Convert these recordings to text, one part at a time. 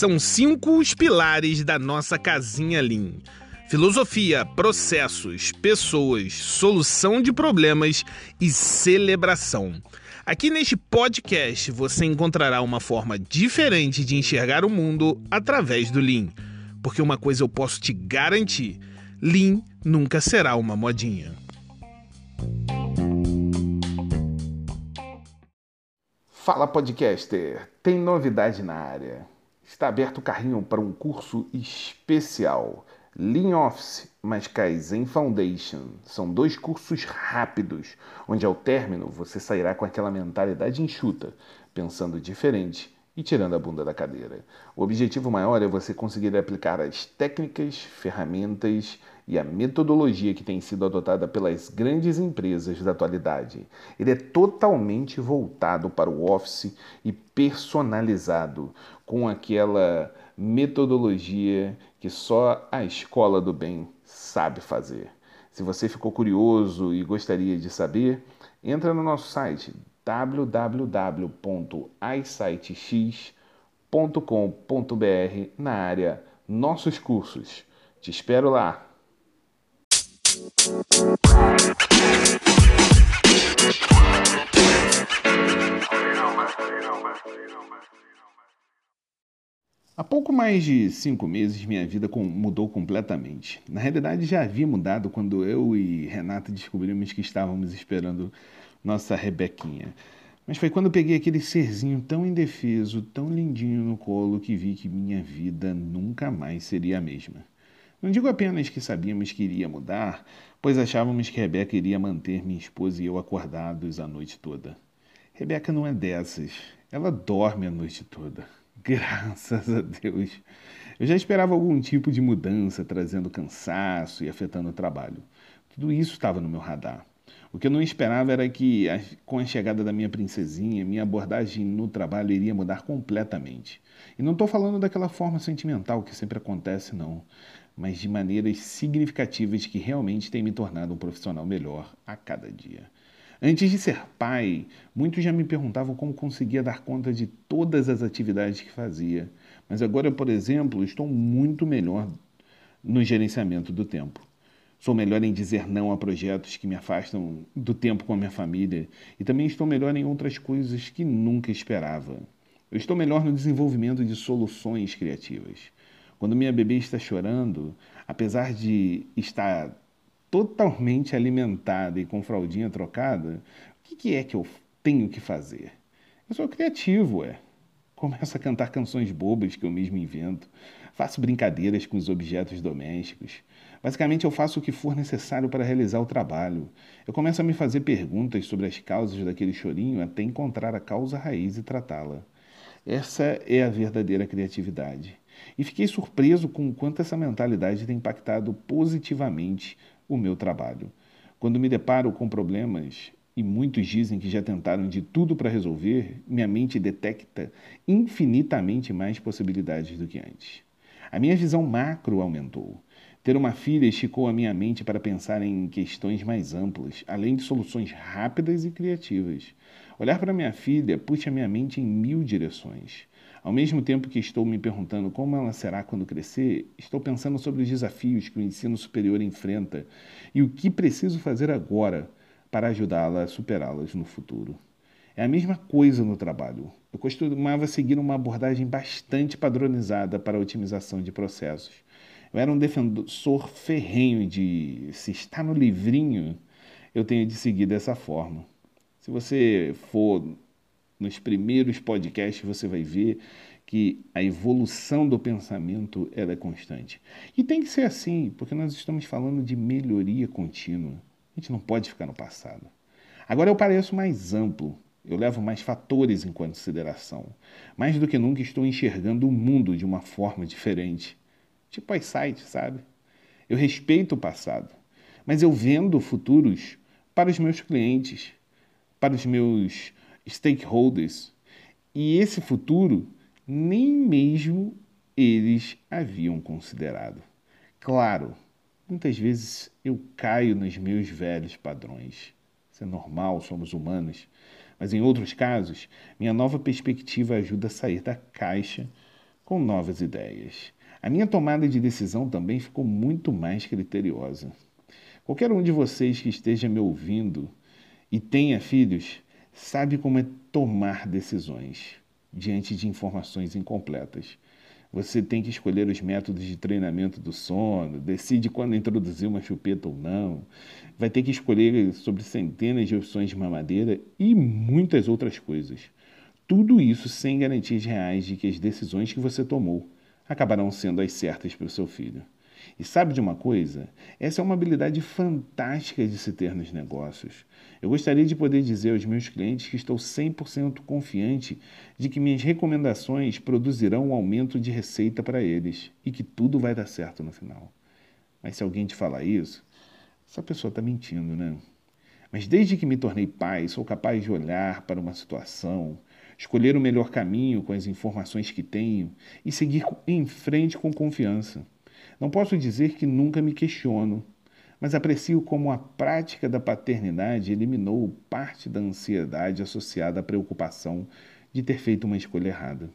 São cinco os pilares da nossa casinha Lean: filosofia, processos, pessoas, solução de problemas e celebração. Aqui neste podcast você encontrará uma forma diferente de enxergar o mundo através do Lean. Porque uma coisa eu posso te garantir: Lean nunca será uma modinha. Fala podcaster, tem novidade na área. Está aberto o carrinho para um curso especial. Lean Office mais Kaizen Foundation. São dois cursos rápidos, onde ao término você sairá com aquela mentalidade enxuta, pensando diferente e tirando a bunda da cadeira. O objetivo maior é você conseguir aplicar as técnicas, ferramentas e a metodologia que tem sido adotada pelas grandes empresas da atualidade. Ele é totalmente voltado para o Office e personalizado, com aquela metodologia que só a escola do bem sabe fazer. Se você ficou curioso e gostaria de saber, entra no nosso site www.isitex.com.br na área Nossos Cursos. Te espero lá! Há pouco mais de cinco meses, minha vida mudou completamente. Na realidade, já havia mudado quando eu e Renata descobrimos que estávamos esperando nossa Rebequinha. Mas foi quando peguei aquele serzinho tão indefeso, tão lindinho no colo, que vi que minha vida nunca mais seria a mesma. Não digo apenas que sabíamos que iria mudar, pois achávamos que Rebeca iria manter minha esposa e eu acordados a noite toda. Rebeca não é dessas. Ela dorme a noite toda. Graças a Deus. Eu já esperava algum tipo de mudança, trazendo cansaço e afetando o trabalho. Tudo isso estava no meu radar. O que eu não esperava era que, com a chegada da minha princesinha, minha abordagem no trabalho iria mudar completamente. E não estou falando daquela forma sentimental que sempre acontece, não, mas de maneiras significativas que realmente têm me tornado um profissional melhor a cada dia. Antes de ser pai, muitos já me perguntavam como conseguia dar conta de todas as atividades que fazia. Mas agora, por exemplo, estou muito melhor no gerenciamento do tempo. Sou melhor em dizer não a projetos que me afastam do tempo com a minha família e também estou melhor em outras coisas que nunca esperava. Eu estou melhor no desenvolvimento de soluções criativas. Quando minha bebê está chorando, apesar de estar totalmente alimentada e com fraldinha trocada, o que é que eu tenho que fazer? Eu sou criativo, é. Começo a cantar canções bobas que eu mesmo invento. Faço brincadeiras com os objetos domésticos. Basicamente, eu faço o que for necessário para realizar o trabalho. Eu começo a me fazer perguntas sobre as causas daquele chorinho até encontrar a causa raiz e tratá-la. Essa é a verdadeira criatividade. E fiquei surpreso com o quanto essa mentalidade tem impactado positivamente o meu trabalho. Quando me deparo com problemas, e muitos dizem que já tentaram de tudo para resolver, minha mente detecta infinitamente mais possibilidades do que antes. A minha visão macro aumentou. Ter uma filha esticou a minha mente para pensar em questões mais amplas, além de soluções rápidas e criativas. Olhar para minha filha puxa minha mente em mil direções. Ao mesmo tempo que estou me perguntando como ela será quando crescer, estou pensando sobre os desafios que o ensino superior enfrenta e o que preciso fazer agora para ajudá-la a superá-las no futuro. É a mesma coisa no trabalho. Eu costumava seguir uma abordagem bastante padronizada para a otimização de processos. Eu era um defensor ferrenho de se está no livrinho, eu tenho de seguir dessa forma. Se você for nos primeiros podcasts você vai ver que a evolução do pensamento ela é constante. E tem que ser assim, porque nós estamos falando de melhoria contínua. A gente não pode ficar no passado. Agora eu pareço mais amplo, eu levo mais fatores em consideração. Mais do que nunca estou enxergando o mundo de uma forma diferente. Tipo as sites, sabe? Eu respeito o passado, mas eu vendo futuros para os meus clientes, para os meus stakeholders. E esse futuro nem mesmo eles haviam considerado. Claro, muitas vezes eu caio nos meus velhos padrões. Isso é normal, somos humanos. Mas em outros casos, minha nova perspectiva ajuda a sair da caixa com novas ideias. A minha tomada de decisão também ficou muito mais criteriosa. Qualquer um de vocês que esteja me ouvindo e tenha filhos sabe como é tomar decisões diante de informações incompletas. Você tem que escolher os métodos de treinamento do sono, decide quando introduzir uma chupeta ou não, vai ter que escolher sobre centenas de opções de mamadeira e muitas outras coisas. Tudo isso sem garantias reais de que as decisões que você tomou acabarão sendo as certas para o seu filho. E sabe de uma coisa? Essa é uma habilidade fantástica de se ter nos negócios. Eu gostaria de poder dizer aos meus clientes que estou 100% confiante de que minhas recomendações produzirão um aumento de receita para eles e que tudo vai dar certo no final. Mas se alguém te falar isso, essa pessoa está mentindo, né? Mas desde que me tornei pai, sou capaz de olhar para uma situação, escolher o melhor caminho com as informações que tenho e seguir em frente com confiança. Não posso dizer que nunca me questiono, mas aprecio como a prática da paternidade eliminou parte da ansiedade associada à preocupação de ter feito uma escolha errada.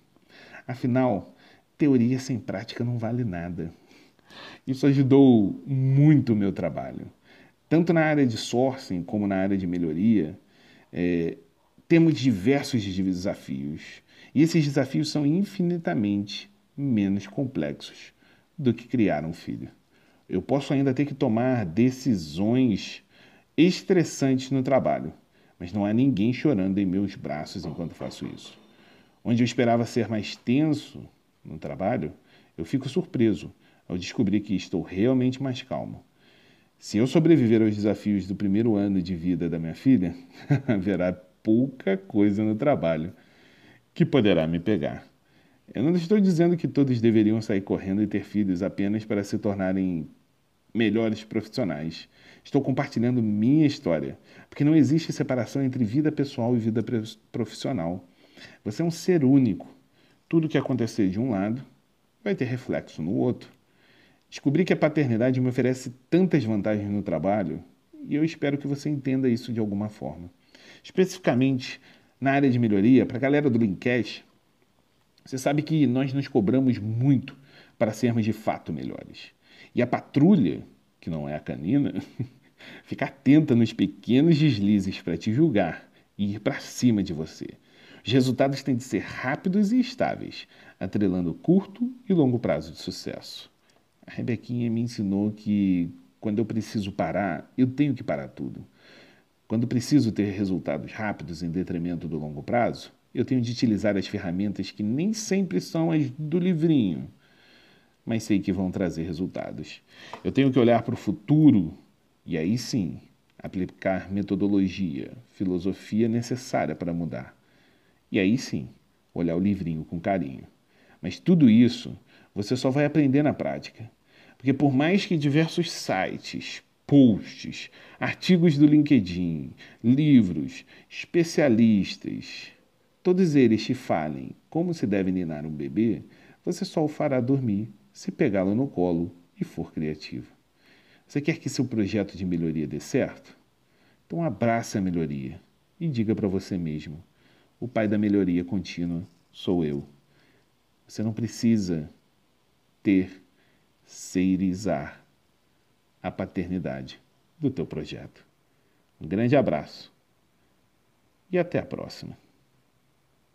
Afinal, teoria sem prática não vale nada. Isso ajudou muito o meu trabalho. Tanto na área de sourcing como na área de melhoria, é, temos diversos desafios. E esses desafios são infinitamente menos complexos do que criar um filho. Eu posso ainda ter que tomar decisões estressantes no trabalho, mas não há ninguém chorando em meus braços enquanto faço isso. Onde eu esperava ser mais tenso no trabalho, eu fico surpreso ao descobrir que estou realmente mais calmo. Se eu sobreviver aos desafios do primeiro ano de vida da minha filha, haverá pouca coisa no trabalho que poderá me pegar. Eu não estou dizendo que todos deveriam sair correndo e ter filhos apenas para se tornarem melhores profissionais. Estou compartilhando minha história, porque não existe separação entre vida pessoal e vida profissional. Você é um ser único. Tudo que acontecer de um lado vai ter reflexo no outro. Descobri que a paternidade me oferece tantas vantagens no trabalho e eu espero que você entenda isso de alguma forma. Especificamente na área de melhoria, para a galera do Linkcast, você sabe que nós nos cobramos muito para sermos de fato melhores. E a patrulha, que não é a canina, fica atenta nos pequenos deslizes para te julgar e ir para cima de você. Os resultados têm de ser rápidos e estáveis, atrelando curto e longo prazo de sucesso. A Rebequinha me ensinou que quando eu preciso parar, eu tenho que parar tudo. Quando preciso ter resultados rápidos em detrimento do longo prazo, eu tenho de utilizar as ferramentas que nem sempre são as do livrinho, mas sei que vão trazer resultados. Eu tenho que olhar para o futuro e aí sim aplicar metodologia, filosofia necessária para mudar. E aí sim olhar o livrinho com carinho. Mas tudo isso você só vai aprender na prática. Porque por mais que diversos sites, posts, artigos do LinkedIn, livros, especialistas, todos eles te falem como se deve ninar um bebê, você só o fará dormir se pegá-lo no colo e for criativo. Você quer que seu projeto de melhoria dê certo? Então abrace a melhoria e diga para você mesmo: o pai da melhoria contínua sou eu. Você não precisa ter, seirizar a paternidade do teu projeto. Um grande abraço e até a próxima.